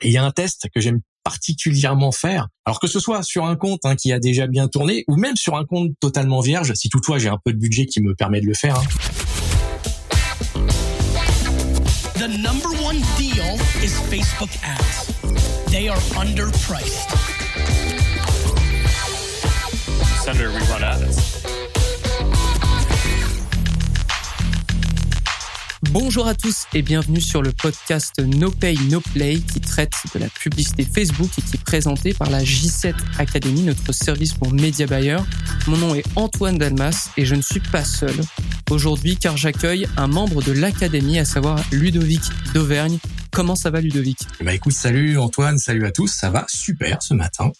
Et il y a un test que j'aime particulièrement faire. Alors que ce soit sur un compte hein, qui a déjà bien tourné ou même sur un compte totalement vierge, si toutefois j'ai un peu de budget qui me permet de le faire. Hein. The number one deal is Facebook ads. They are underpriced. Senator, we run ads. Bonjour à tous et bienvenue sur le podcast No Pay No Play qui traite de la publicité Facebook et qui est présenté par la J7 Academy, notre service pour média buyer. Mon nom est Antoine Dalmas et je ne suis pas seul aujourd'hui car j'accueille un membre de l'académie, à savoir Ludovic d'Auvergne. Comment ça va Ludovic? Bah écoute, salut Antoine, salut à tous, ça va super ce matin.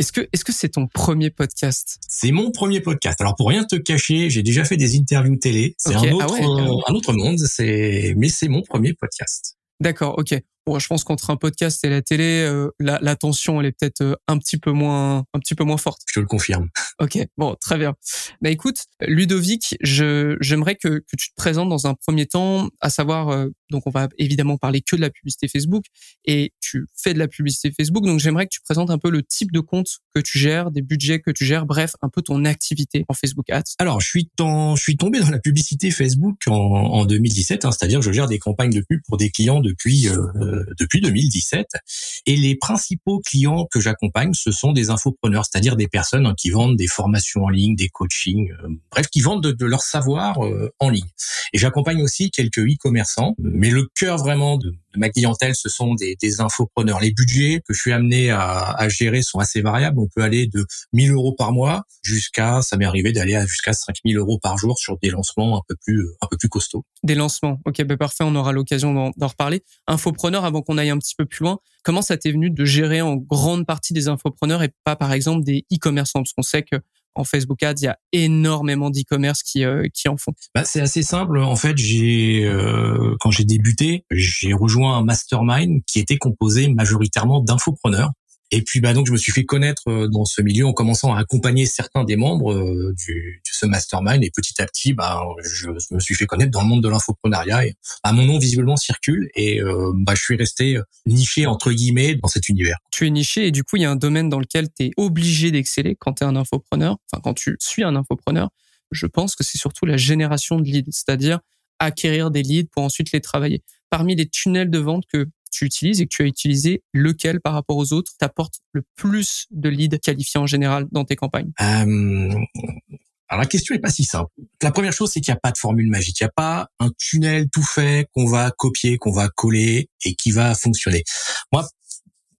Est-ce que est-ce que c'est ton premier podcast? C'est mon premier podcast. Alors pour rien te cacher, j'ai déjà fait des interviews télé. C'est un ah autre un autre monde. C'est mais c'est mon premier podcast. D'accord, ok. Bon, je pense qu'entre un podcast et la télé, euh, la, la, tension elle est peut-être euh, un petit peu moins, un petit peu moins forte. Je te le confirme. Ok, bon, très bien. Bah écoute, Ludovic, je j'aimerais que, que tu te présentes dans un premier temps, à savoir, euh, donc on va évidemment parler que de la publicité Facebook, et tu fais de la publicité Facebook, donc j'aimerais que tu présentes un peu le type de compte que tu gères, des budgets que tu gères, bref, un peu ton activité en Facebook Ads. Alors, je suis je suis tombé dans la publicité Facebook en, en 2017, hein, c'est-à-dire que je gère des campagnes de pub pour des clients depuis depuis 2017. Et les principaux clients que j'accompagne, ce sont des infopreneurs, c'est-à-dire des personnes hein, qui vendent des formations en ligne, des coachings, euh, bref, qui vendent de, leur savoir euh, en ligne. Et j'accompagne aussi quelques e-commerçants, mais le cœur vraiment de, ma clientèle, ce sont des, des, infopreneurs. Les budgets que je suis amené à, à, gérer sont assez variables. On peut aller de 1000 euros par mois jusqu'à, ça m'est arrivé d'aller jusqu'à 5000 euros par jour sur des lancements un peu plus, un peu plus costauds. Des lancements. Ok, ben parfait. On aura l'occasion d'en reparler. Infopreneur, avant qu'on aille un petit peu plus loin, comment ça t'est venu de gérer en grande partie des infopreneurs et pas, par exemple, des e-commerçants? Parce qu'on sait que en Facebook Ads, il y a énormément d'e-commerce qui euh, qui en font. Bah, c'est assez simple. En fait, j'ai euh, quand j'ai débuté, j'ai rejoint un mastermind qui était composé majoritairement d'infopreneurs. Et puis bah donc je me suis fait connaître euh, dans ce milieu en commençant à accompagner certains des membres euh, du, de ce mastermind et petit à petit bah je, me suis fait connaître dans le monde de l'infoprenariat et bah, mon nom visiblement circule et euh, bah je suis resté niché entre guillemets dans cet univers. Tu es niché et du coup il y a un domaine dans lequel tu es obligé d'exceller quand tu es un infopreneur, enfin quand tu suis un infopreneur. Je pense que c'est surtout la génération de leads, c'est-à-dire acquérir des leads pour ensuite les travailler. Parmi les tunnels de vente que tu utilises et que tu as utilisé, lequel par rapport aux autres t'apporte le plus de leads qualifiés en général dans tes campagnes? Euh, Alors la question est pas si simple. La première chose, c'est qu'il n'y a pas de formule magique. Il n'y a pas un tunnel tout fait qu'on va copier, qu'on va coller et qui va fonctionner. Moi,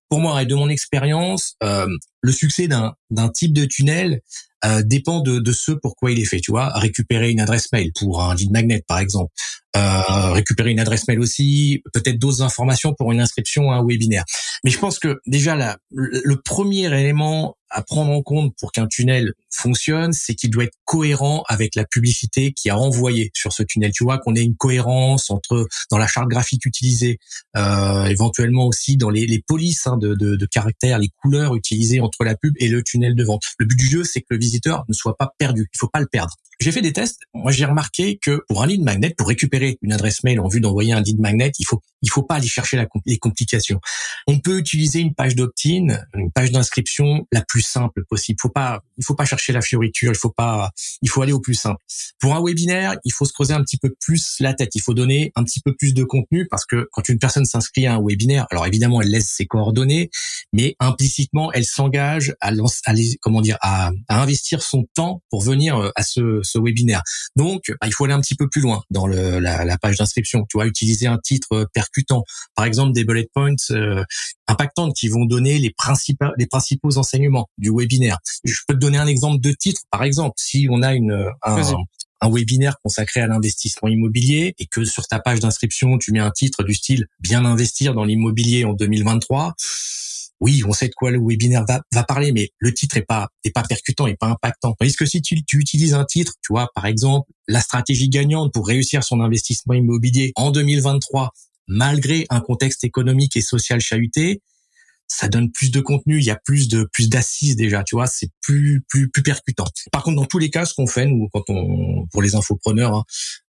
pour moi et de mon expérience, euh, le succès d'un type de tunnel euh, dépend de, de ce pourquoi il est fait. Tu vois, récupérer une adresse mail pour un lead magnet, par exemple, euh, récupérer une adresse mail aussi, peut-être d'autres informations pour une inscription à un webinaire. Mais je pense que déjà là, le premier élément à prendre en compte pour qu'un tunnel fonctionne, c'est qu'il doit être cohérent avec la publicité qui a envoyé sur ce tunnel. Tu vois qu'on ait une cohérence entre dans la charte graphique utilisée, euh, éventuellement aussi dans les, les polices hein, de, de, de, caractères, les couleurs utilisées entre la pub et le tunnel de vente. Le but du jeu, c'est que le visiteur ne soit pas perdu. Il faut pas le perdre. J'ai fait des tests. Moi, j'ai remarqué que pour un lead magnet, pour récupérer une adresse mail en vue d'envoyer un lead magnet, il faut il faut pas aller chercher les complications. On peut utiliser une page d'opt-in, une page d'inscription la plus simple possible. Faut pas il faut pas chercher la fioriture. Il faut pas il faut aller au plus simple. Pour un webinaire, il faut se creuser un petit peu plus la tête. Il faut donner un petit peu plus de contenu parce que quand une personne s'inscrit à un webinaire, alors évidemment elle laisse ses coordonnées, mais implicitement elle s'engage à, à comment dire à, à investir son temps pour venir euh, à ce ce webinaire. Donc, bah, il faut aller un petit peu plus loin dans le, la, la, page d'inscription. Tu vois, utiliser un titre percutant, par exemple des bullet points euh, impactantes qui vont donner les principaux les principaux enseignements du webinaire. Je peux te donner un exemple de titre, par exemple, si on a une un, un webinaire consacré à l'investissement immobilier et que sur ta page d'inscription, tu mets un titre du style bien investir dans l'immobilier en 2023 oui, on sait de quoi le webinaire va, va parler, mais le titre est pas est pas percutant, est pas impactant. Tandis que si tu, tu utilises un titre, tu vois, par exemple, la stratégie gagnante pour réussir son investissement immobilier en 2023, malgré un contexte économique et social chahuté, ça donne plus de contenu, il y a plus de plus d'assises déjà, tu vois, c'est plus plus plus percutant. Par contre, dans tous les cas, ce qu'on fait nous, quand on pour les infopreneurs, hein,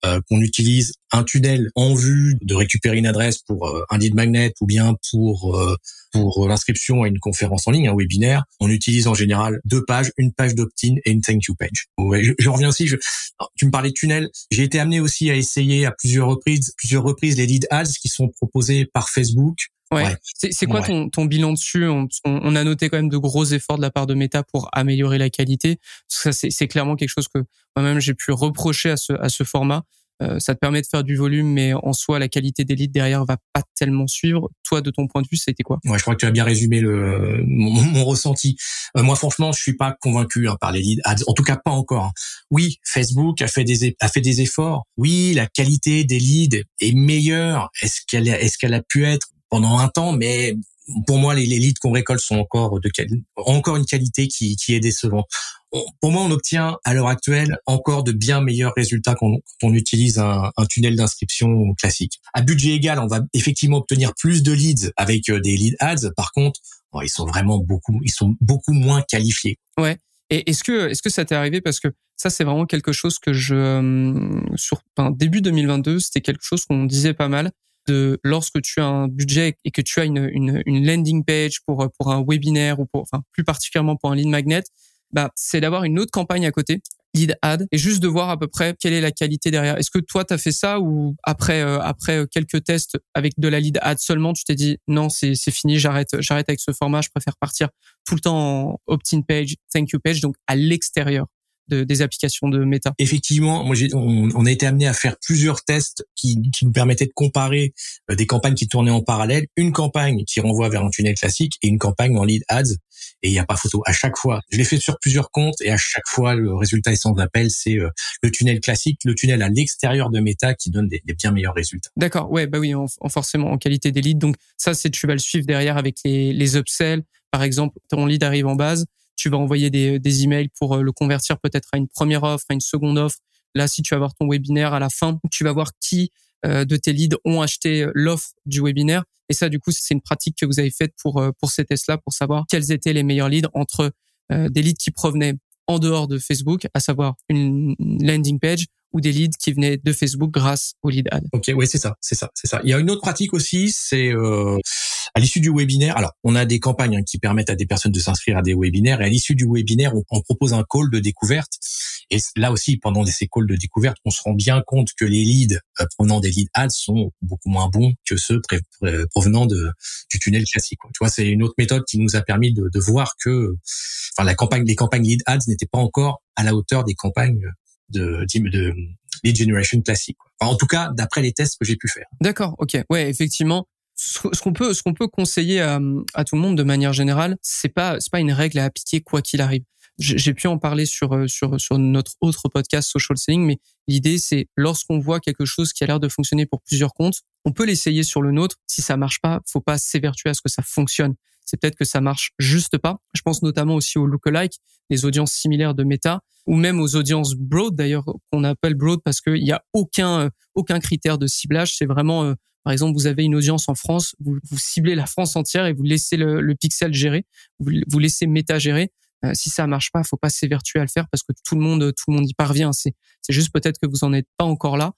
euh, qu'on utilise un tunnel en vue de récupérer une adresse pour euh, un lead magnet ou bien pour euh, pour l'inscription à une conférence en ligne, un webinaire, on utilise en général deux pages, une page d'opt-in et une thank you page. je, je, reviens aussi, je, tu me parlais de tunnel, j'ai été amené aussi à essayer à plusieurs reprises, plusieurs reprises les lead ads qui sont proposés par Facebook Ouais. C'est quoi ton, ton bilan dessus? On, on, a noté quand même de gros efforts de la part de Meta pour améliorer la qualité. Ça, c'est clairement quelque chose que moi-même j'ai pu reprocher à ce, à ce format. Euh, ça te permet de faire du volume, mais en soi, la qualité d'élite derrière va pas tellement suivre. Toi, de ton point de vue, c'était quoi? Ouais, je crois que tu as bien résumé le mon, mon ressenti. Euh, moi, franchement, je suis pas convaincu hein, par les leads En tout cas, pas encore. Hein. Oui, Facebook a fait des a fait des efforts. Oui, la qualité des leads est meilleure. Est-ce qu'elle est-ce qu'elle a pu être pendant un temps, mais pour moi, les, leads qu'on récolte sont encore de encore une qualité qui, qui est décevante. pour moi, on obtient à l'heure actuelle encore de bien meilleurs résultats quand on, utilise un, un tunnel d'inscription classique. À budget égal, on va effectivement obtenir plus de leads avec euh, des lead ads. Par contre, ils sont vraiment beaucoup, ils sont beaucoup moins qualifiés. Ouais. Et est-ce que est-ce que ça t'est arrivé? Parce que ça c'est vraiment quelque chose que je euh, sur enfin, début 2022 c'était quelque chose qu'on disait pas mal de lorsque tu as un budget et que tu as une, une, une landing page pour pour un webinaire ou pour enfin plus particulièrement pour un lead magnet, bah c'est d'avoir une autre campagne à côté lead ad et juste de voir à peu près quelle est la qualité derrière. Est-ce que toi tu as fait ça ou après euh, après quelques tests avec de la lead ad seulement tu t'es dit non c'est fini j'arrête j'arrête avec ce format je préfère partir tout le temps en opt-in page thank you page donc à l'extérieur? De, des applications de méta. Effectivement, moi on, on, a été amené à faire plusieurs tests qui, qui nous permettaient de comparer euh, des campagnes qui tournaient en parallèle, une campagne qui renvoie vers un tunnel classique et une campagne en lead ads. Et il n'y a pas photo. À chaque fois, je l'ai fait sur plusieurs comptes et à chaque fois, le résultat est sans appel, c'est euh, le tunnel classique, le tunnel à l'extérieur de méta qui donne des, des bien meilleurs résultats. D'accord, ouais, bah oui, en, forcément en qualité des leads. Donc ça, c'est tu vas le suivre derrière avec les, les upsells. Par exemple, ton lead arrive en base tu vas envoyer des, des emails pour euh, le convertir peut-être à une première offre, à une seconde offre. Là, si tu vas voir ton webinaire à la fin, tu vas voir qui euh, de tes leads ont acheté euh, l'offre du webinaire. Et ça, du coup, c'est une pratique que vous avez faite pour pour ces tests-là, pour savoir quels étaient les meilleurs leads entre des leads qui provenaient en dehors de Facebook, à savoir une landing page ou des leads qui venaient de Facebook grâce au lead ad. Ok, oui, c'est ça, c'est ça, c'est ça. Il y a une autre pratique aussi, c'est euh, à l'issue du webinaire. Alors, on a des campagnes hein, qui permettent à des personnes de s'inscrire à des webinaires, et à l'issue du webinaire, on, propose un call de découverte. Et là aussi, pendant ces calls de découverte, on se rend bien compte que les leads euh, provenant des lead ads sont beaucoup moins bons que ceux provenant du tunnel classique. Tu vois, c'est une autre méthode qui nous a permis de, de voir que, enfin, la campagne, les campagnes lead ads n'étaient pas encore à la hauteur des campagnes de, de lead generation classique. En tout cas, d'après les tests que j'ai pu faire. D'accord, ok, ouais, effectivement. Ce qu'on peut, ce qu'on peut conseiller à, à, tout le monde de manière générale, c'est pas, c'est pas une règle à appliquer quoi qu'il arrive. J'ai pu en parler sur, euh, sur, sur notre autre podcast Social Selling, mais l'idée c'est lorsqu'on voit quelque chose qui a l'air de fonctionner pour plusieurs comptes, on peut l'essayer sur le nôtre. Si ça marche pas, faut pas s'évertuer à ce que ça fonctionne c'est peut-être que ça marche juste pas. Je pense notamment aussi aux lookalike, les audiences similaires de Meta, ou même aux audiences broad d'ailleurs qu'on appelle broad parce qu'il n'y a aucun euh, aucun critère de ciblage. C'est vraiment, euh, par exemple, vous avez une audience en France, vous, ciblez la France entière et vous laissez le, pixel gérer, vous, laissez Meta gérer. Euh, si ça marche pas, faut pas s'évertuer à le faire parce que tout le monde, tout le monde y parvient. C'est, c'est juste peut-être que vous en êtes pas encore là,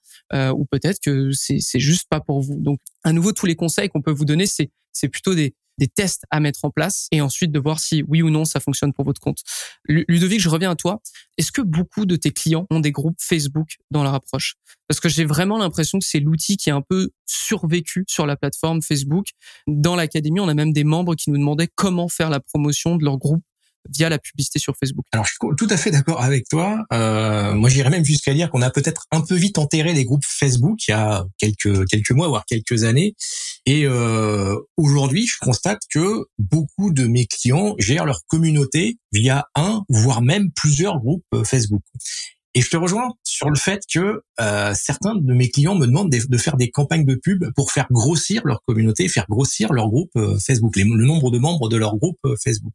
ou peut-être que c'est, c'est juste pas pour vous. Donc, à nouveau, tous les conseils qu'on peut vous donner, c'est, c'est plutôt des, des tests à mettre en place et ensuite de voir si oui ou non ça fonctionne pour votre compte. Ludovic, je reviens à toi. Est-ce que beaucoup de tes clients ont des groupes Facebook dans leur approche? Parce que j'ai vraiment l'impression que c'est l'outil qui est un peu survécu sur la plateforme Facebook. Dans l'académie, on a même des membres qui nous demandaient comment faire la promotion de leur groupe via la publicité sur Facebook. Alors, je suis tout à fait d'accord avec toi. Euh, moi, j'irais même jusqu'à dire qu'on a peut-être un peu vite enterré les groupes Facebook il y a quelques quelques mois, voire quelques années. Et euh, aujourd'hui, je constate que beaucoup de mes clients gèrent leur communauté via un, voire même plusieurs groupes euh, Facebook. Et je te rejoins sur le fait que euh, certains de mes clients me demandent de, faire des campagnes de pub pour faire grossir leur communauté, faire grossir leur groupe euh, Facebook, le nombre de membres de leur groupe euh, Facebook.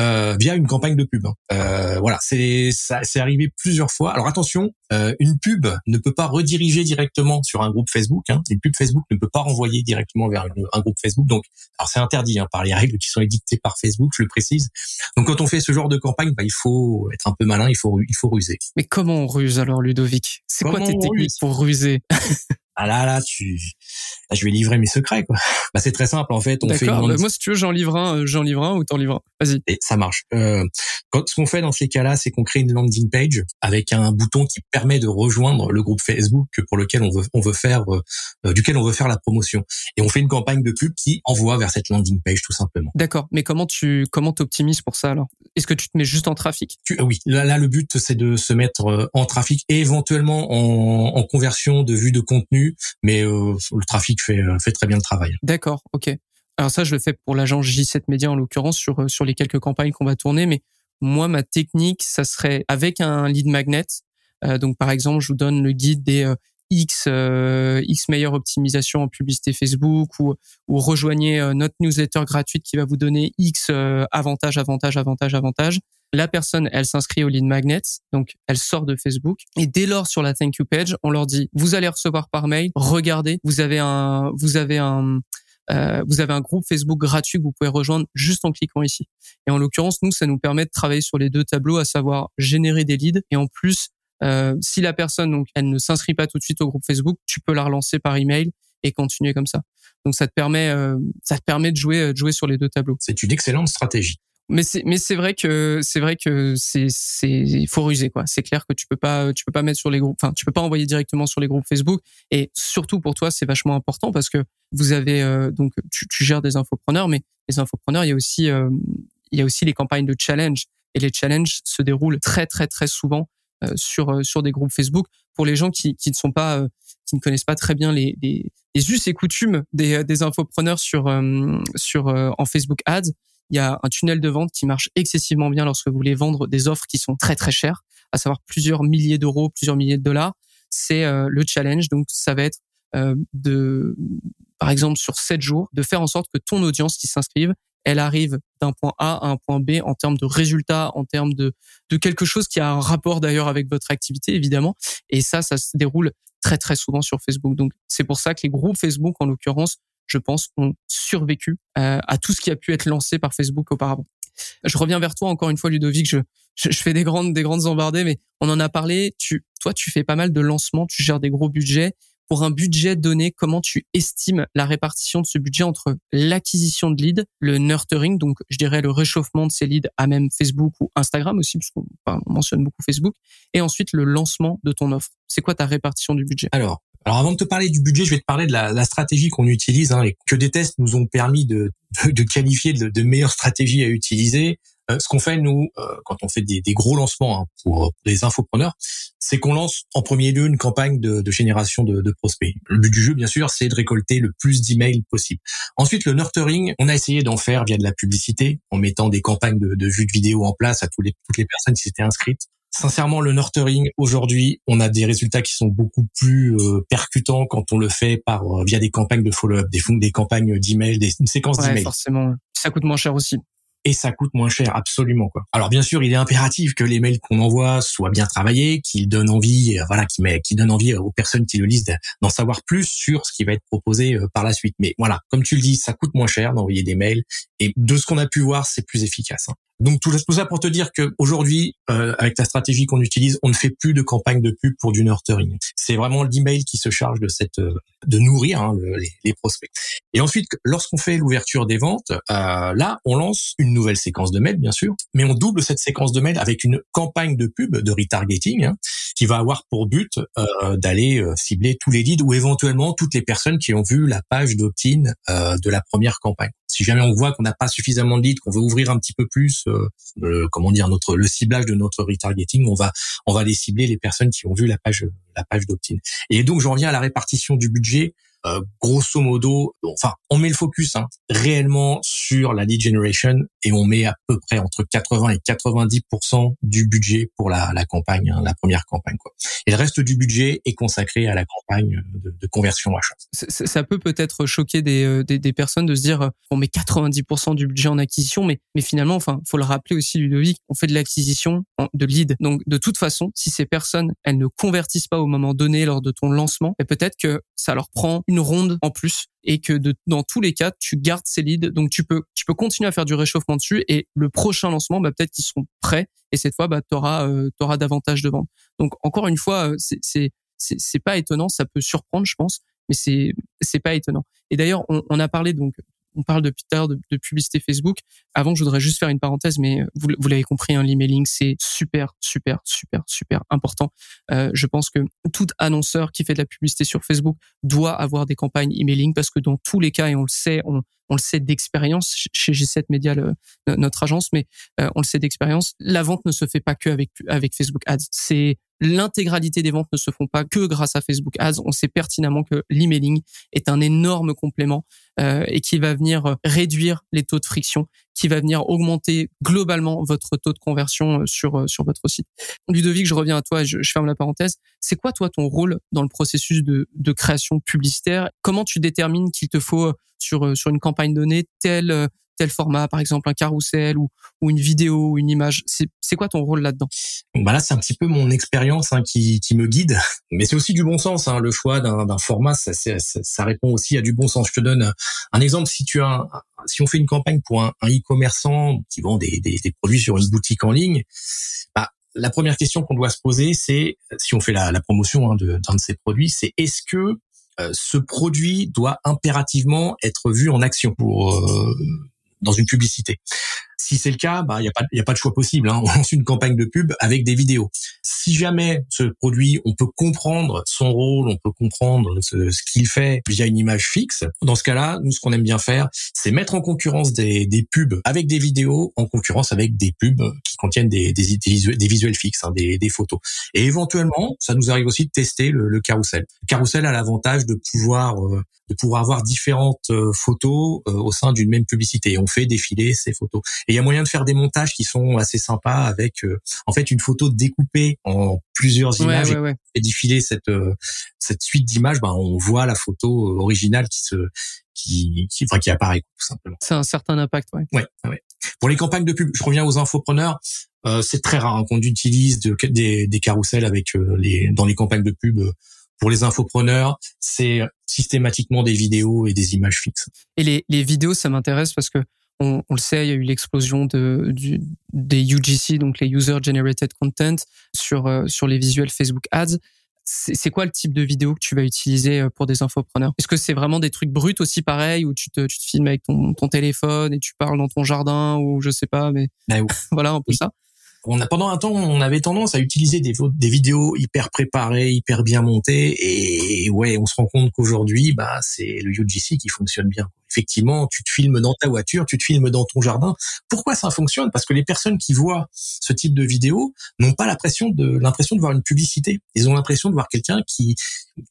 Euh, via une campagne de pub. Hein. Euh, voilà, c'est ça, c'est arrivé plusieurs fois. Alors attention, euh, une pub ne peut pas rediriger directement sur un groupe Facebook. Hein. Une pub Facebook ne peut pas renvoyer directement vers un groupe Facebook. Donc, alors c'est interdit hein, par les règles qui sont édictées par Facebook, je le précise. Donc quand on fait ce genre de campagne, bah, il faut être un peu malin, il faut il faut ruser. Mais comment on ruse alors, Ludovic? C'est quoi tes techniques pour ruser? ah là là tu je vais livrer mes secrets quoi. Bah c'est très simple en fait on fait bah, moi si tu veux j'en livre un euh, j'en livre un ou t'en livres un. Vas-y. Et ça marche. Euh, quand ce qu'on fait dans ces cas-là c'est qu'on crée une landing page avec un bouton qui permet de rejoindre le groupe Facebook pour lequel on veut on veut faire euh, duquel on veut faire la promotion. Et on fait une campagne de pub qui envoie vers cette landing page tout simplement. D'accord mais comment tu comment t'optimises pour ça alors? Est-ce que tu te mets juste en trafic? Tu, oui. Là, là le but c'est de se mettre en trafic et éventuellement en, en conversion de vue de contenu mais euh, le trafic fait, euh, fait très bien le travail. D'accord, ok. Alors ça, je le fais pour l'agence J7 Media en l'occurrence sur euh, sur les quelques campagnes qu'on va tourner, mais moi, ma technique, ça serait avec un lead magnet. donc par exemple, je vous donne le guide des X X meilleure optimisation en publicité Facebook ou ou rejoignez notre newsletter gratuite qui va vous donner X avantages avantages avantages avantages la personne, elle s'inscrit au lead magnet, donc elle sort de Facebook. Et dès lors, sur la thank you page, on leur dit, vous allez recevoir par mail, regardez, vous avez un, vous avez un, euh, vous avez un groupe Facebook gratuit que vous pouvez rejoindre juste en cliquant ici. Et en l'occurrence, nous, ça nous permet de travailler sur les deux tableaux, à savoir générer des leads et en plus, euh, si la personne donc elle ne s'inscrit pas tout de suite au groupe Facebook, tu peux la relancer par email et continuer comme ça. Donc ça te permet, euh, ça te permet de jouer, de jouer sur les deux tableaux. C'est une excellente stratégie mais c'est mais c'est vrai que c'est vrai que c'est c'est il faut ruser quoi. C'est clair que tu peux pas tu peux pas mettre sur les groupes enfin tu peux pas envoyer directement sur les groupes Facebook. Et surtout pour toi c'est vachement important parce que vous avez euh, donc tu, tu, gères des infopreneurs mais les infopreneurs il y a aussi euh, il y a aussi les campagnes de challenge. Et les challenges se déroulent très très très souvent euh, sur sur des groupes Facebook. Pour les gens qui qui ne sont pas qui ne connaissent pas très bien les les, les us et coutumes des des infopreneurs sur sur en Facebook Ads il y a un tunnel de vente qui marche excessivement bien lorsque vous voulez vendre des offres qui sont très très chères, à savoir plusieurs milliers d'euros, plusieurs milliers de dollars. C'est euh, le challenge. Donc ça va être euh, de, par exemple, sur 7 jours, de faire en sorte que ton audience qui s'inscrive, elle arrive d'un point A à un point B en termes de résultats, en termes de, de quelque chose qui a un rapport d'ailleurs avec votre activité, évidemment. Et ça, ça se déroule très très souvent sur Facebook. Donc c'est pour ça que les groupes Facebook, en l'occurrence, je pense, ont survécu euh, à tout ce qui a pu être lancé par Facebook auparavant. Je reviens vers toi encore une fois, Ludovic. Je, je, fais des grandes, des grandes embardées, mais on en a parlé. Tu, toi, tu fais pas mal de lancements, tu gères des gros budgets. Pour un budget donné, comment tu estimes la répartition de ce budget entre l'acquisition de leads, le nurturing, donc je dirais le réchauffement de ces leads à même Facebook ou Instagram aussi, puisqu'on mentionne beaucoup Facebook, et ensuite le lancement de ton offre? C'est quoi ta répartition du budget? Alors, alors avant de te parler du budget, je vais te parler de la, la stratégie qu'on utilise hein, et que des tests nous ont permis de, de, qualifier de, de meilleures stratégies à utiliser. Euh, ce qu'on fait nous, euh, quand on fait des, des gros lancements hein, pour, les infopreneurs, c'est qu'on lance en premier lieu une campagne de, de génération de, de, prospects. Le but du jeu, bien sûr, c'est de récolter le plus d'emails possible. Ensuite, le nurturing, on a essayé d'en faire via de la publicité, en mettant des campagnes de, de vues de vidéos en place à tous les, toutes les personnes qui s'étaient inscrites. Sincèrement, le nurturing aujourd'hui, on a des résultats qui sont beaucoup plus euh, percutants quand on le fait par euh, via des campagnes de follow-up, des, des campagnes d'email, des une séquence ouais, d'emails. Forcément, ça coûte moins cher aussi et ça coûte moins cher, absolument quoi. Alors bien sûr, il est impératif que les mails qu'on envoie soient bien travaillés, qu'ils donnent envie, euh, voilà, qui donnent envie aux personnes qui le lisent d'en savoir plus sur ce qui va être proposé euh, par la suite. Mais voilà, comme tu le dis, ça coûte moins cher d'envoyer des mails et de ce qu'on a pu voir, c'est plus efficace. Hein. Donc tout, ça pour te dire que aujourd'hui, euh, avec la stratégie qu'on utilise, on ne fait plus de campagne de pub pour du nurturing. C'est vraiment l'email qui se charge de cette, de nourrir hein, les, les, prospects. Et ensuite, lorsqu'on fait l'ouverture des ventes, euh, là, on lance une nouvelle séquence de mails, bien sûr, mais on double cette séquence de mails avec une campagne de pub, de retargeting, hein, qui va avoir pour but euh, d'aller euh, cibler tous les leads ou éventuellement toutes les personnes qui ont vu la page d'opt-in euh, de la première campagne. Si jamais on voit qu'on n'a pas suffisamment de leads, qu'on veut ouvrir un petit peu plus, euh, comment dire, notre le ciblage de notre retargeting, on va on va les cibler les personnes qui ont vu la page la page d'opt-in. Et donc, je reviens à la répartition du budget euh, grosso modo, enfin, on met le focus hein, réellement sur la lead generation et on met à peu près entre 80 et 90% du budget pour la, la campagne, hein, la première campagne. Quoi. Et le reste du budget est consacré à la campagne de, de conversion achat. Ça peut peut-être choquer des, euh, des, des, personnes de se dire on met 90 du budget en acquisition, mais, mais finalement, enfin, faut le rappeler aussi, Ludovic, on fait de l'acquisition de lead. Donc, de toute façon, si ces personnes, elles ne convertissent pas au moment donné lors de ton lancement, et peut-être que ça leur prend une ronde en plus et que dans tous les cas, tu gardes ces leads. Donc, tu peux, tu peux continuer à faire du réchauffement dessus et le prochain lancement, bah, peut-être qu'ils seront prêts et cette fois, bah, tu auras, euh, davantage de ventes. Donc, encore une fois, euh, c'est, c'est, c'est, pas étonnant. Ça peut surprendre, je pense, mais c'est, c'est pas étonnant. Et d'ailleurs, on, on a parlé donc on parle depuis l'heure de, publicité Facebook. Avant, je voudrais juste faire une parenthèse, mais vous, vous l'avez compris, hein, l'emailing, c'est super, super, super, super important. Euh, je pense que tout annonceur qui fait de la publicité sur Facebook doit avoir des campagnes emailing parce que dans tous les cas, et on le sait, on, le sait d'expérience chez G7 Media, notre agence, mais euh, on le sait d'expérience, la vente ne se fait pas que avec, avec Facebook Ads. C'est l'intégralité des ventes ne se font pas que grâce à Facebook Ads. On sait pertinemment que l'emailing est un énorme complément euh, et qui va venir euh, réduire les taux de friction, qui va venir augmenter globalement votre taux de conversion euh, sur sur votre site. Ludovic, je reviens à toi, je, je ferme la parenthèse. C'est quoi toi ton rôle dans le processus de, de création publicitaire? Comment tu détermines qu'il te faut sur sur une campagne donnée tel tel format, par exemple un carrousel ou, ou une vidéo ou une image. C'est quoi ton rôle là-dedans? Bah Là, c'est un petit peu mon expérience hein, qui, qui me guide, mais c'est aussi du bon sens. Hein. Le choix d'un format, ça, ça, ça, répond aussi à du bon sens. Je te donne un exemple. Si tu as, si on fait une campagne pour un e-commerçant qui vend des, des, des, produits sur une boutique en ligne, bah, la première question qu'on doit se poser, c'est si on fait la, la promotion hein, d'un de, de ces produits, c'est est-ce que euh, ce produit doit impérativement être vu en action pour euh, dans une publicité. Si c'est le cas, bah il y a pas y a pas de choix possible. Hein. On lance une campagne de pub avec des vidéos. Si jamais ce produit, on peut comprendre son rôle, on peut comprendre ce, qu'il fait via une image fixe. Dans ce cas-là, nous ce qu'on aime bien faire, c'est mettre en concurrence des, des pubs avec des vidéos, en concurrence avec des pubs qui contiennent des, des, des visuels, fixes, hein, des, photos. Et éventuellement, ça nous arrive aussi de tester le, le carrousel. Le carrousel a l'avantage de pouvoir euh, de pouvoir avoir différentes euh, photos euh, au sein d'une même publicité. On fait défiler ces photos. Et il y a moyen de faire des montages qui sont assez sympas avec euh, en fait une photo découpée en plusieurs images et défiler cette cette suite d'images. Ben, on voit la photo originale qui se qui qui, enfin, qui apparaît tout simplement. C'est un certain impact, ouais. Ouais, ouais. Pour les campagnes de pub, je reviens aux infopreneurs. Euh, c'est très rare hein, qu'on utilise de, des, des carousels avec les dans les campagnes de pub pour les infopreneurs, c'est systématiquement des vidéos et des images fixes. Et les, les vidéos, ça m'intéresse parce que on, on, le sait, il y a eu l'explosion de, du, des UGC, donc les User Generated Content, sur, euh, sur les visuels Facebook Ads. C'est quoi le type de vidéo que tu vas utiliser euh, pour des infopreneurs? Est-ce que c'est vraiment des trucs bruts aussi pareil où tu te, tu te filmes avec ton, ton téléphone et tu parles dans ton jardin ou je sais pas, mais ben voilà un peu ça? On a pendant un temps, on avait tendance à utiliser des, des vidéos hyper préparées, hyper bien montées, et ouais, on se rend compte qu'aujourd'hui, bah, c'est le UGC qui fonctionne bien effectivement, tu te filmes dans ta voiture, tu te filmes dans ton jardin. Pourquoi ça fonctionne? Parce que les personnes qui voient ce type de vidéo n'ont pas l'impression de l'impression de voir une publicité. Ils ont l'impression de voir quelqu'un qui,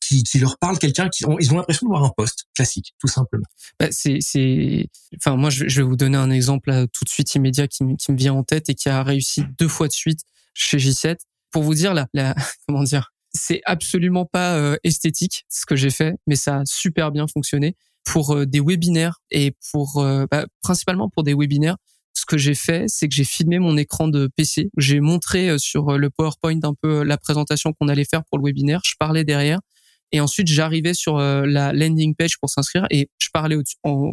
qui, qui leur parle, quelqu'un qui ont, ils ont l'impression de voir un poste classique, tout simplement. Bah, c'est c'est enfin moi je, vais vous donner un exemple tout de suite immédiat qui, qui me vient en tête et qui a réussi deux fois de suite chez J7 pour vous dire la, comment dire? C'est absolument pas euh, esthétique ce que j'ai fait, mais ça a super bien fonctionné pour euh, des webinaires et pour euh, bah, principalement pour des webinaires. Ce que j'ai fait, c'est que j'ai filmé mon écran de PC. J'ai montré euh, sur le PowerPoint un peu la présentation qu'on allait faire pour le webinaire. Je parlais derrière et ensuite j'arrivais sur la landing page pour s'inscrire et je parlais en,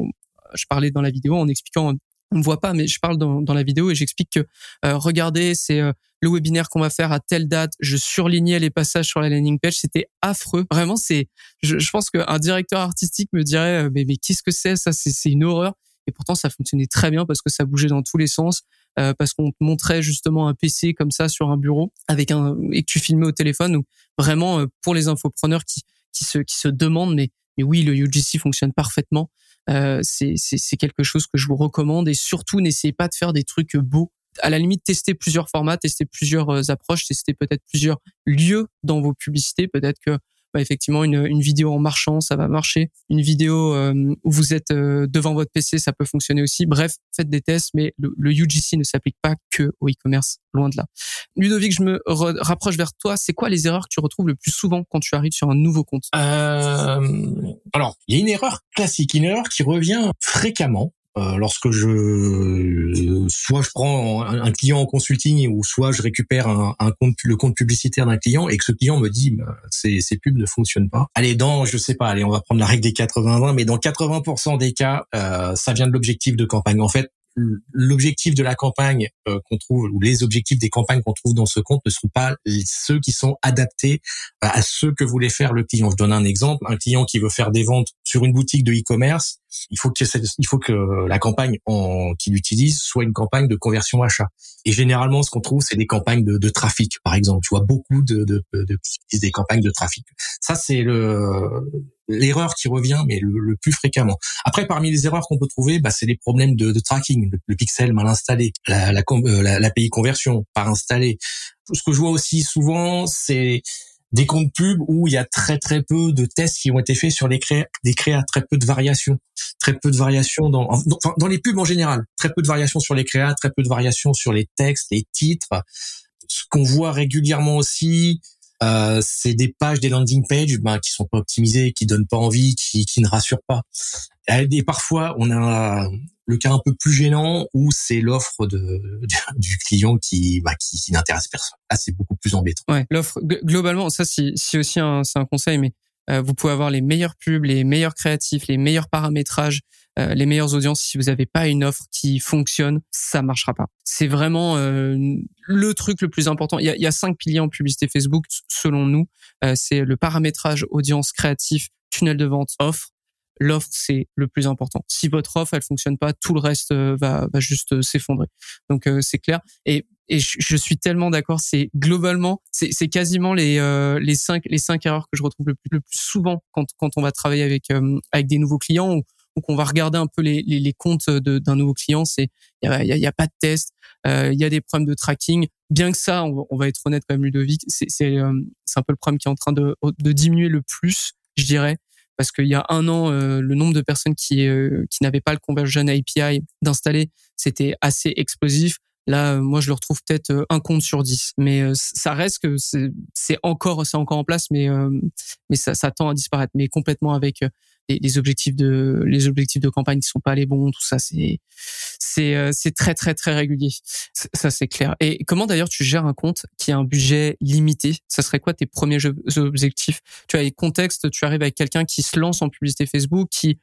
je parlais dans la vidéo en expliquant on me voit pas, mais je parle dans, dans la vidéo et j'explique que euh, regardez, c'est euh, le webinaire qu'on va faire à telle date. Je surlignais les passages sur la landing page, c'était affreux. Vraiment, c'est, je, je pense qu'un directeur artistique me dirait, euh, mais, mais qu'est-ce que c'est ça? C'est une horreur. Et pourtant, ça fonctionnait très bien parce que ça bougeait dans tous les sens, parce qu'on te montrait justement un PC comme ça sur un bureau avec un et que tu filmais au téléphone. Donc vraiment pour les infopreneurs qui qui se qui se demandent, mais mais oui, le UGC fonctionne parfaitement. Euh, c'est quelque chose que je vous recommande et surtout n'essayez pas de faire des trucs beaux. À la limite, testez plusieurs formats, testez plusieurs euh, approches, testez peut-être plusieurs lieux dans vos publicités. Peut-être que bah, effectivement une, une vidéo en marchant, ça va marcher. Une vidéo euh, où vous êtes euh, devant votre PC, ça peut fonctionner aussi. Bref, faites des tests, mais le, UGC ne s'applique pas que au e-commerce, loin de là. Ludovic, je me rapproche vers toi. C'est quoi les erreurs que tu retrouves le plus souvent quand tu arrives sur un nouveau compte? Euh, Alors, il y a une erreur classique, une erreur qui revient fréquemment. Euh, lorsque je soit je prends un, client en consulting ou soit je récupère un, compte le compte publicitaire d'un client et que ce client me dit bah, ces, ces pubs ne fonctionnent pas. Allez dans je sais pas allez on va prendre la règle des 80-20 mais dans 80% des cas euh, ça vient de l'objectif de campagne. En fait l'objectif de la campagne euh, qu'on trouve ou les objectifs des campagnes qu'on trouve dans ce compte ne sont pas ceux qui sont adaptés à ceux que voulait faire le client. Je donne un exemple, un client qui veut faire des ventes sur une boutique de e-commerce, il faut que il faut que la campagne qu'il utilise soit une campagne de conversion achat. Et généralement, ce qu'on trouve, c'est des campagnes de, trafic, par exemple. Tu vois beaucoup de, de, de des campagnes de trafic. Ça, c'est le l'erreur qui revient, mais le, plus fréquemment. Après, parmi les erreurs qu'on peut trouver, bah, c'est les problèmes de, tracking, le, pixel mal installé, la, la, euh, la, l'API conversion pas installée. Ce que je vois aussi souvent, c'est des comptes pubs où il y a très très peu de tests qui ont été faits sur les créas, des créas, très peu de variations, très peu de variations dans, dans, dans les pubs en général, très peu de variations sur les créas, très peu de variations sur les textes, les titres. Ce qu'on voit régulièrement aussi, euh, c'est des pages, des landing pages ben, qui sont pas optimisées, qui donnent pas envie, qui, qui ne rassurent pas. Et parfois, on a le cas un peu plus gênant où c'est l'offre de, du client qui, bah, qui, qui n'intéresse personne. Là, c'est beaucoup plus embêtant. Ouais, l'offre globalement, ça c'est aussi un, c'est un conseil, mais euh, vous pouvez avoir les meilleurs pubs, les meilleurs créatifs, les meilleurs paramétrages, euh, les meilleures audiences. Si vous n'avez pas une offre qui fonctionne, ça marchera pas. C'est vraiment euh, le truc le plus important. Il y a, cinq piliers en publicité Facebook selon nous. c'est le paramétrage, audience, créatif, tunnel de vente, offre l'offre c'est le plus important. Si votre offre elle fonctionne pas, tout le reste va, juste s'effondrer. Donc c'est clair. Et je, suis tellement d'accord. C'est globalement, c'est quasiment les euh, cinq les cinq erreurs que je retrouve le plus, souvent quand quand on va travailler avec euh, avec des nouveaux clients ou qu'on va regarder un peu les les, les comptes d'un nouveau client. C'est il y a, y a pas de test, euh, il y a des problèmes de tracking. Bien que ça, on, on va être honnête quand même, Ludovic, c'est c'est c'est un peu le problème qui est en train de de diminuer le plus, je dirais parce qu'il y a un an, le nombre de personnes qui qui n'avaient pas le conversion API d'installer, c'était assez explosif. Là, euh, moi, je le retrouve peut-être euh, un compte sur dix, mais euh, ça reste que c'est encore, c'est encore en place, mais mais ça, ça tend à disparaître, mais complètement avec les, objectifs de les objectifs de campagne qui sont pas les bons, tout ça, c'est c'est c'est très très très régulier. Ça c'est clair. Et comment d'ailleurs tu gères un compte qui a un budget limité? Ça serait quoi tes premiers objectifs? Tu as les contextes, tu arrives avec quelqu'un qui se lance en publicité Facebook, qui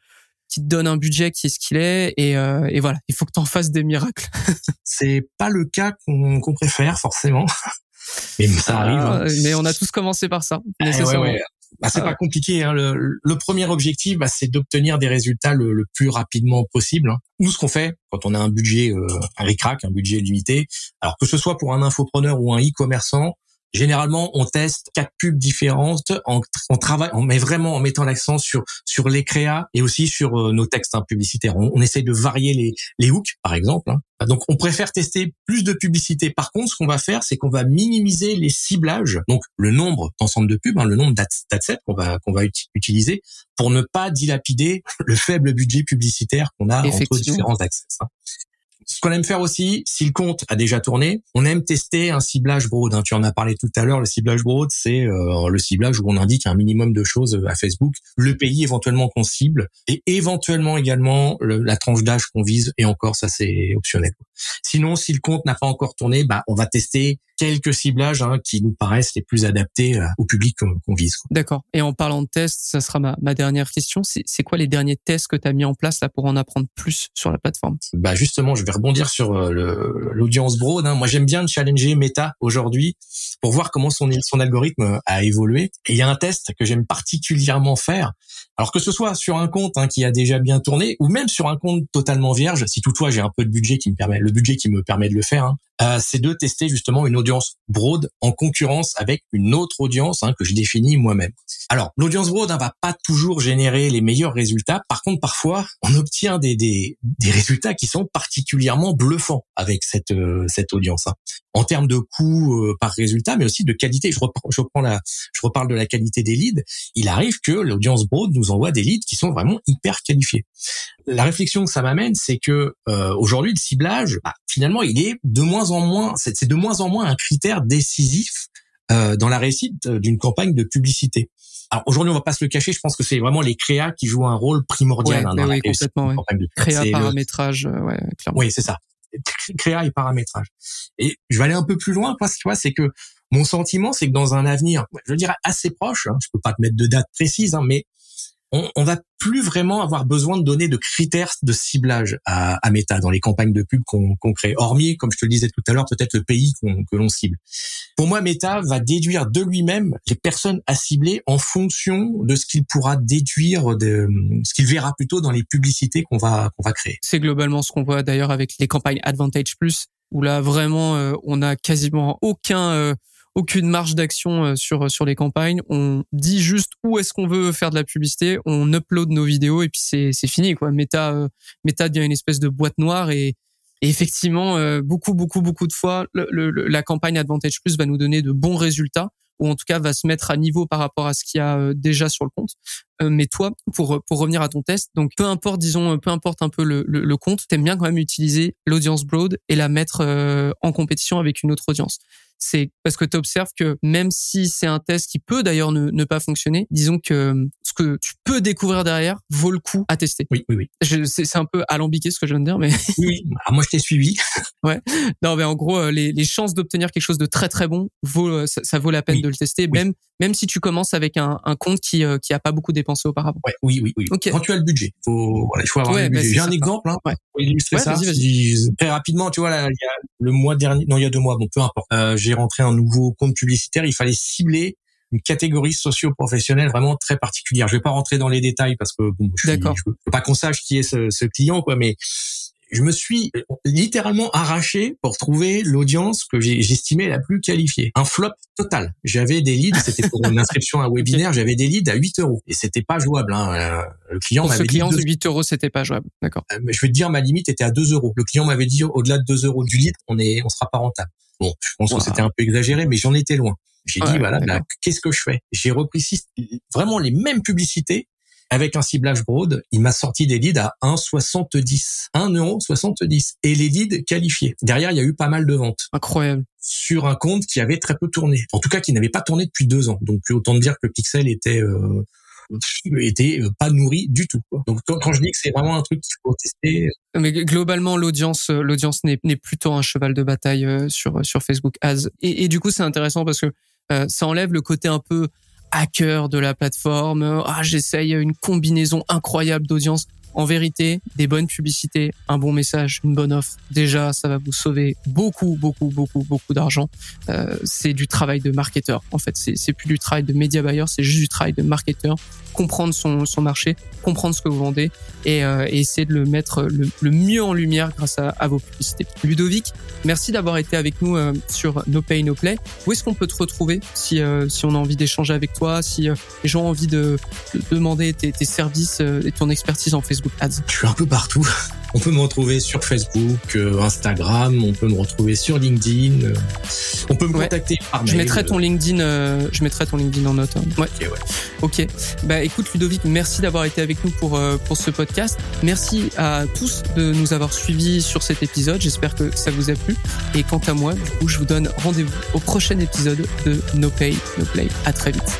qui te donne un budget qui est ce qu'il est et, euh, et voilà, il faut que tu en fasses des miracles. c'est pas le cas qu'on préfère forcément. Mais ça arrive. Hein. Ah, mais on a tous commencé par ça. Eh nécessairement. Bah, c'est ah pas compliqué. Hein. Le, le, premier objectif, bah, c'est d'obtenir des résultats le, le, plus rapidement possible. Hein. Nous, ce qu'on fait quand on a un budget, euh, un RICRAC, un budget limité, alors que ce soit pour un infopreneur ou un e-commerçant, Généralement, on teste quatre pubs différentes. En, on travaille, on met vraiment en mettant l'accent sur sur les créas et aussi sur euh, nos textes hein, publicitaires. On, on, essaie de varier les les hooks, par exemple. Hein. Donc, on préfère tester plus de publicité. Par contre, ce qu'on va faire, c'est qu'on va minimiser les ciblages, donc le nombre d'ensemble de pubs, hein, le nombre d'adsets qu'on va qu'on va utiliser pour ne pas dilapider le faible budget publicitaire qu'on a entre différents accès. Ce qu'on aime faire aussi, si le compte a déjà tourné, on aime tester un ciblage broad. Hein. Tu en as parlé tout à l'heure. Le ciblage broad, c'est euh, le ciblage où on indique un minimum de choses euh, à Facebook, le pays éventuellement qu'on cible et éventuellement également la tranche d'âge qu'on vise. Et encore, ça c'est optionnel. Sinon, si le compte n'a pas encore tourné, bah on va tester quelques ciblages hein, qui nous paraissent les plus adaptés euh, au public qu'on vise. D'accord. Et en parlant de tests, ça sera ma, ma dernière question. C'est quoi les derniers tests que tu as mis en place là pour en apprendre plus sur la plateforme? Bah justement, je vais rebondir sur euh, l'audience broad. Hein. Moi, j'aime bien challenger Meta aujourd'hui pour voir comment son, son algorithme a évolué. Et il y a un test que j'aime particulièrement faire. Alors que ce soit sur un compte hein, qui a déjà bien tourné ou même sur un compte totalement vierge, si toutefois j'ai un peu de budget qui me permet, le budget qui me permet de le faire. Hein. C'est de tester justement une audience broad en concurrence avec une autre audience hein, que je définis moi-même. Alors, l'audience broad hein, va pas toujours générer les meilleurs résultats. Par contre, parfois, on obtient des, des, des résultats qui sont particulièrement bluffants avec cette, euh, cette audience. Hein. En termes de coût euh, par résultat, mais aussi de qualité. Je reprends, je reprends la, je reparle de la qualité des leads. Il arrive que l'audience broad nous envoie des leads qui sont vraiment hyper qualifiés. La réflexion que ça m'amène, c'est que euh, aujourd'hui, le ciblage, bah, finalement, il est de moins en moins, c'est de moins en moins un critère décisif euh, dans la réussite d'une campagne de publicité. Alors aujourd'hui, on va pas se le cacher, je pense que c'est vraiment les créas qui jouent un rôle primordial ouais, hein, dans oui, la réussite complètement, ouais. campagne Créa, le- paramétrage, euh, ouais, clairement. Oui, c'est ça. Créa et paramétrage. Et je vais aller un peu plus loin, parce que tu vois, c'est que mon sentiment, c'est que dans un avenir, je veux dire assez proche, hein, je peux pas te mettre de date précise, hein, mais on, on va plus vraiment avoir besoin de donner de critères de ciblage à, à Meta dans les campagnes de pub qu'on crée. Hormis, comme je te le disais tout à l'heure, peut-être le pays que l'on cible. Pour moi, Meta va déduire de lui-même les personnes à cibler en fonction de ce qu'il pourra déduire de ce qu'il verra plutôt dans les publicités qu'on va qu'on va créer. C'est globalement ce qu'on voit d'ailleurs avec les campagnes Advantage Plus, où là vraiment euh, on a quasiment aucun euh, aucune marge d'action euh, sur sur les campagnes. On dit juste où est-ce qu'on veut faire de la publicité, on upload nos vidéos et puis c'est c'est fini quoi. Meta euh, Meta devient une espèce de boîte noire et et effectivement, euh, beaucoup, beaucoup, beaucoup de fois, le- le- la campagne Advantage Plus va nous donner de bons résultats, ou en tout cas va se mettre à niveau par rapport à ce qu'il y a euh, déjà sur le compte. Euh, mais toi, pour pour revenir à ton test, donc peu importe, disons, euh, peu importe un peu le, le, le compte, t'aimes bien quand même utiliser l'audience broad et la mettre euh, en compétition avec une autre audience. C'est parce que tu observes que même si c'est un test qui peut d'ailleurs ne, ne pas fonctionner, disons que euh, ce que tu peux découvrir derrière vaut le coup à tester. Oui, oui, oui. Je- C'est c'est un peu alambiqué ce que je viens de dire, mais Oui, oui. Ah, moi, je t'ai suivi. non, mais en gros, euh, les, les chances d'obtenir quelque chose de très très bon, vaut, euh, ça, ça vaut la peine Oui. de le tester, Oui. même même si tu commences avec un, un compte qui euh, qui a pas beaucoup dépensé auparavant. Ouais, oui, oui, oui. Ok. Quand tu as le budget, faut, voilà, il faut avoir Ouais, le bah, budget. J'ai un exemple, hein, Ouais. pour illustrer Ouais, ça. vas-y, vas-y. Si- très rapidement, tu vois, là, il y a le mois dernier, non, il y a deux mois, bon, peu importe. Euh, j'ai rentré un nouveau compte publicitaire. Il fallait cibler une catégorie socio-professionnelle vraiment très particulière. Je vais pas rentrer dans les détails parce que bon, je, suis- je veux pas qu'on sache qui est ce, ce client, quoi, mais je me suis littéralement arraché pour trouver l'audience que j'estimais la plus qualifiée. Un flop total. J'avais des leads, c'était pour une inscription à un webinaire, j'avais des leads à 8 euros. Et c'était pas jouable. Hein. Euh, Le client Pour ce dit... client, deux- 8 euros, c'était pas jouable. D'accord. euh, mais je vais te dire, ma limite était à 2 euros. Le client m'avait dit, au-delà de 2 euros du lead, on est, on sera pas rentable. Bon, je pense Wow. que c'était un peu exagéré, mais j'en étais loin. J'ai Ouais, dit, voilà, là, qu'est-ce que je fais? J'ai repris vraiment les mêmes publicités avec un ciblage broad. Il m'a sorti des leads à 1,70. 1,70 Et les leads qualifiés. Derrière, il y a eu pas mal de ventes Incroyable. sur un compte qui avait très peu tourné. En tout cas, qui n'avait pas tourné depuis deux ans. Donc, autant dire que Pixel était... euh, était euh, pas nourri du tout. Donc quand, je dis que c'est vraiment un truc qu'il faut tester, Mais globalement, l'audience, euh, l'audience n'est, n'est plutôt un cheval de bataille euh, sur sur Facebook Ads. Et, du coup, c'est intéressant parce que euh, ça enlève le côté un peu hacker de la plateforme. Euh, Ah, j'essaye une combinaison incroyable d'audience. En vérité, des bonnes publicités, un bon message, une bonne offre. Déjà, ça va vous sauver beaucoup, beaucoup, beaucoup, beaucoup d'argent. Euh, c'est du travail de marketeur. En fait, c'est, plus du travail de média buyer, c'est juste du travail de marketeur. Comprendre son, son marché, comprendre ce que vous vendez et, euh, essayer de le mettre le, mieux en lumière grâce à, vos publicités. Ludovic, merci d'avoir été avec nous euh, sur No Pay No Play. Où est-ce qu'on peut te retrouver si si on a envie d'échanger avec toi, si les gens ont envie de, de demander tes, tes services et ton expertise en Facebook? Je suis un peu partout. On peut me retrouver sur Facebook, euh, Instagram, on peut me retrouver sur LinkedIn. euh, on peut me Ouais. contacter par mail. Je mettrai ton LinkedIn, euh, je mettrai ton LinkedIn en note. hein. Ouais. Ok, ouais. Ok. Bah écoute Ludovic, merci d'avoir été avec nous pour euh, pour ce podcast. Merci à tous de nous avoir suivis sur cet épisode. J'espère que ça vous a plu. Et quant à moi, du coup, je vous donne rendez-vous au prochain épisode de No Pay No Play. À très vite.